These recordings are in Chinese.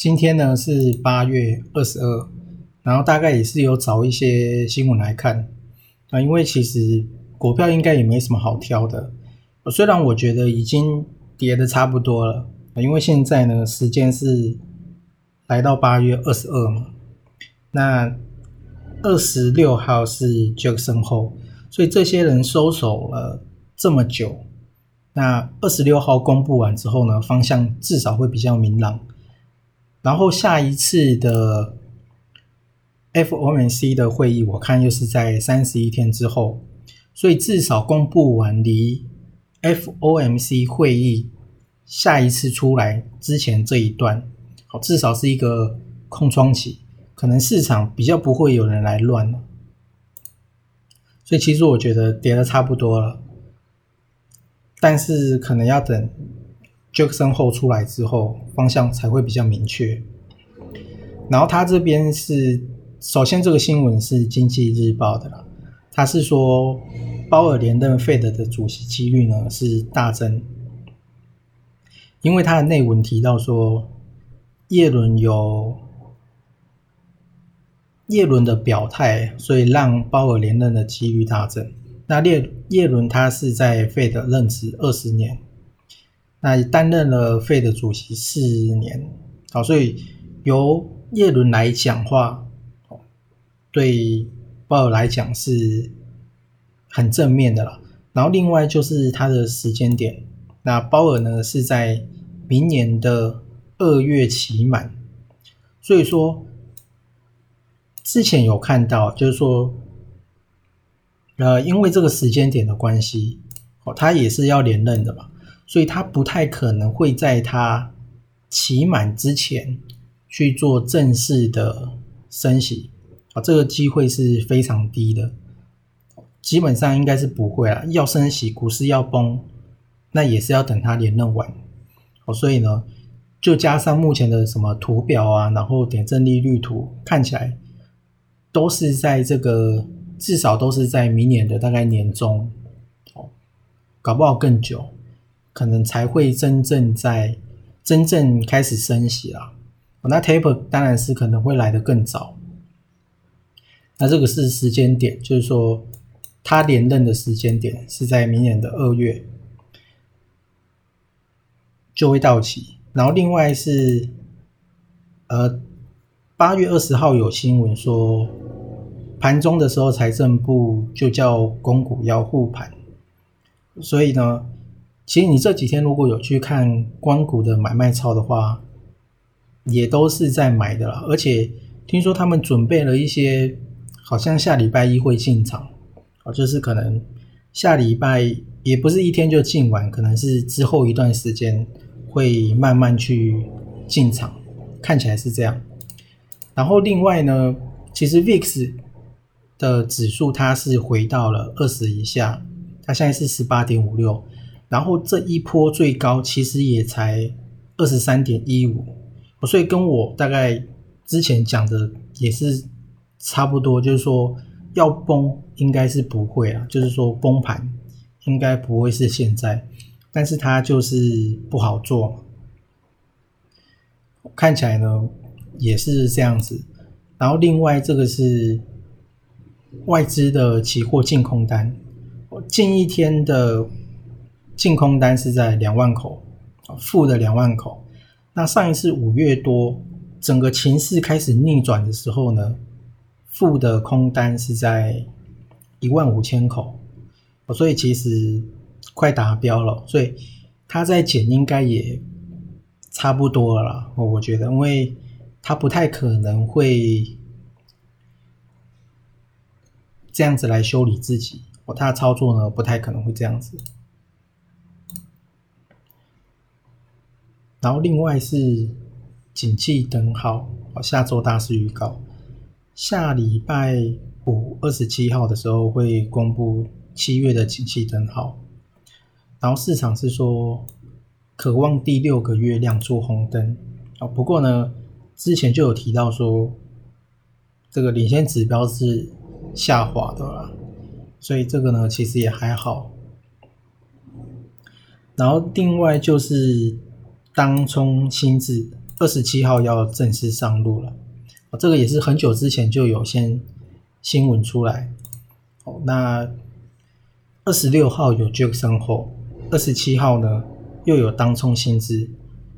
今天呢是八月二十二，然后大概也是有找一些新闻来看啊，因为其实股票应该也没什么好挑的。虽然我觉得已经跌的差不多了，因为现在呢时间是来到八月二十二嘛，那二十六号是杰克森后，所以这些人收手了这么久，那二十六号公布完之后呢，方向至少会比较明朗。然后下一次的 FOMC 的会议，我看又是在三十一天之后，所以至少公布完离 FOMC 会议下一次出来之前这一段，好，至少是一个空窗期，可能市场比较不会有人来乱了。所以其实我觉得跌的差不多了，但是可能要等。Jackson 后出来之后，方向才会比较明确。然后他这边是，首先这个新闻是经济日报的啦，他是说鲍尔连任 Fed 的主席几率呢是大增，因为他的内文提到说，叶伦有叶伦的表态，所以让鲍尔连任的几率大增。那叶叶伦他是在 Fed 任职二十年。那担任了费的主席四年，好，所以由叶伦来讲话，对鲍尔来讲是很正面的了。然后另外就是他的时间点，那鲍尔呢是在明年的二月期满，所以说之前有看到，就是说，呃，因为这个时间点的关系，哦，他也是要连任的嘛。所以他不太可能会在他期满之前去做正式的升息啊，这个机会是非常低的，基本上应该是不会啊。要升息，股市要崩，那也是要等他连任完哦。所以呢，就加上目前的什么图表啊，然后点阵利率图看起来都是在这个至少都是在明年的大概年中哦，搞不好更久。可能才会真正在真正开始升息啦。那 taper 当然是可能会来得更早。那这个是时间点，就是说他连任的时间点是在明年的二月就会到期。然后另外是呃八月二十号有新闻说，盘中的时候财政部就叫公股要护盘，所以呢。其实你这几天如果有去看光谷的买卖操的话，也都是在买的啦。而且听说他们准备了一些，好像下礼拜一会进场，啊，就是可能下礼拜也不是一天就进完，可能是之后一段时间会慢慢去进场，看起来是这样。然后另外呢，其实 VIX 的指数它是回到了二十以下，它现在是十八点五六。然后这一波最高其实也才二十三点一五，所以跟我大概之前讲的也是差不多，就是说要崩应该是不会啊，就是说崩盘应该不会是现在，但是它就是不好做，看起来呢也是这样子。然后另外这个是外资的期货净空单，近一天的。净空单是在两万口，负的两万口。那上一次五月多，整个情势开始逆转的时候呢，负的空单是在一万五千口，所以其实快达标了，所以它在减应该也差不多了，我觉得，因为它不太可能会这样子来修理自己，哦，它的操作呢不太可能会这样子。然后另外是景气灯号，下周大事预告，下礼拜。五二十七号的时候会公布七月的景气灯号，然后市场是说渴望第六个月亮出红灯啊。不过呢，之前就有提到说这个领先指标是下滑的啦，所以这个呢其实也还好。然后另外就是当冲新制二十七号要正式上路了，这个也是很久之前就有先。新闻出来，哦，那二十六号有 Jackson 后，二十七号呢又有当冲新资，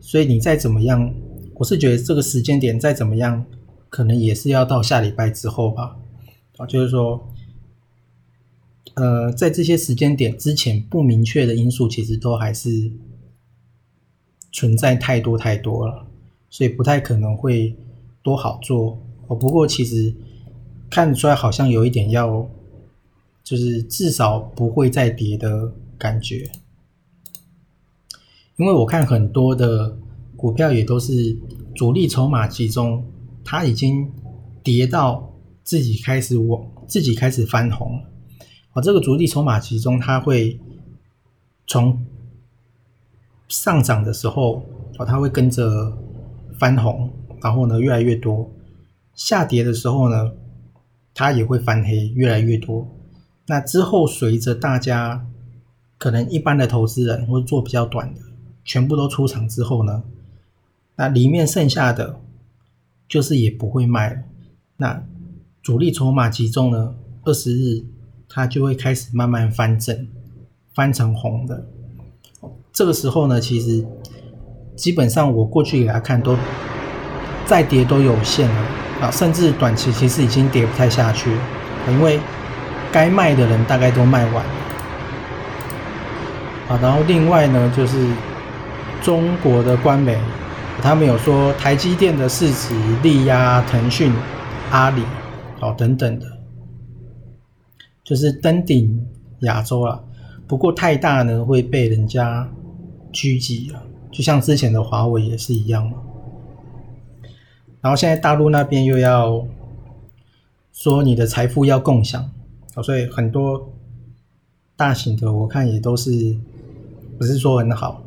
所以你再怎么样，我是觉得这个时间点再怎么样，可能也是要到下礼拜之后吧，啊，就是说，呃，在这些时间点之前不明确的因素，其实都还是存在太多太多了，所以不太可能会多好做，哦，不过其实。看出来好像有一点要，就是至少不会再跌的感觉，因为我看很多的股票也都是主力筹码集中，它已经跌到自己开始往自己开始翻红了。哦，这个主力筹码集中，它会从上涨的时候哦，它会跟着翻红，然后呢越来越多；下跌的时候呢。它也会翻黑，越来越多。那之后，随着大家可能一般的投资人或者做比较短的，全部都出场之后呢，那里面剩下的就是也不会卖了。那主力筹码集中呢，二十日它就会开始慢慢翻正，翻成红的。这个时候呢，其实基本上我过去给大家看，都再跌都有限了。啊，甚至短期其实已经跌不太下去了，因为该卖的人大概都卖完了。啊，然后另外呢，就是中国的官媒，他们有说台积电的市值力压腾讯、阿里，哦等等的，就是登顶亚洲了。不过太大呢，会被人家狙击啊，就像之前的华为也是一样嘛。然后现在大陆那边又要说你的财富要共享，所以很多大型的我看也都是不是说很好。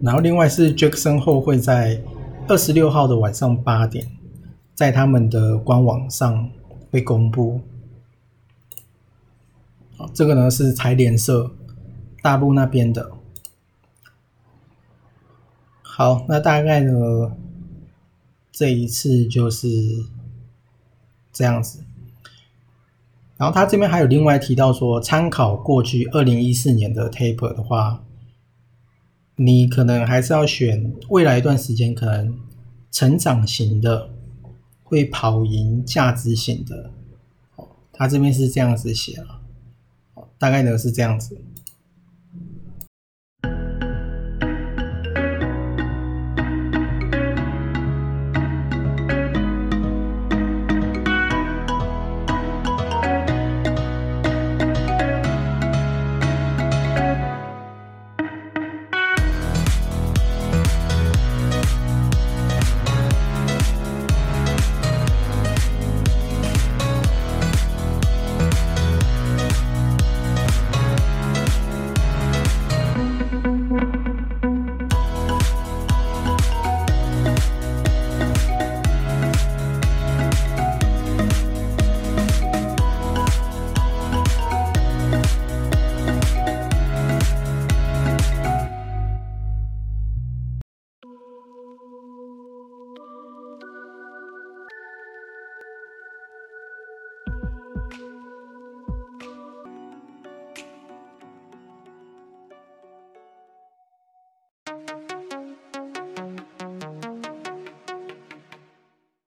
然后另外是 Jackson 后会在二十六号的晚上八点，在他们的官网上会公布。这个呢是财联社大陆那边的。好，那大概呢，这一次就是这样子。然后他这边还有另外提到说，参考过去二零一四年的 taper 的话，你可能还是要选未来一段时间可能成长型的会跑赢价值型的。他这边是这样子写了，大概呢是这样子。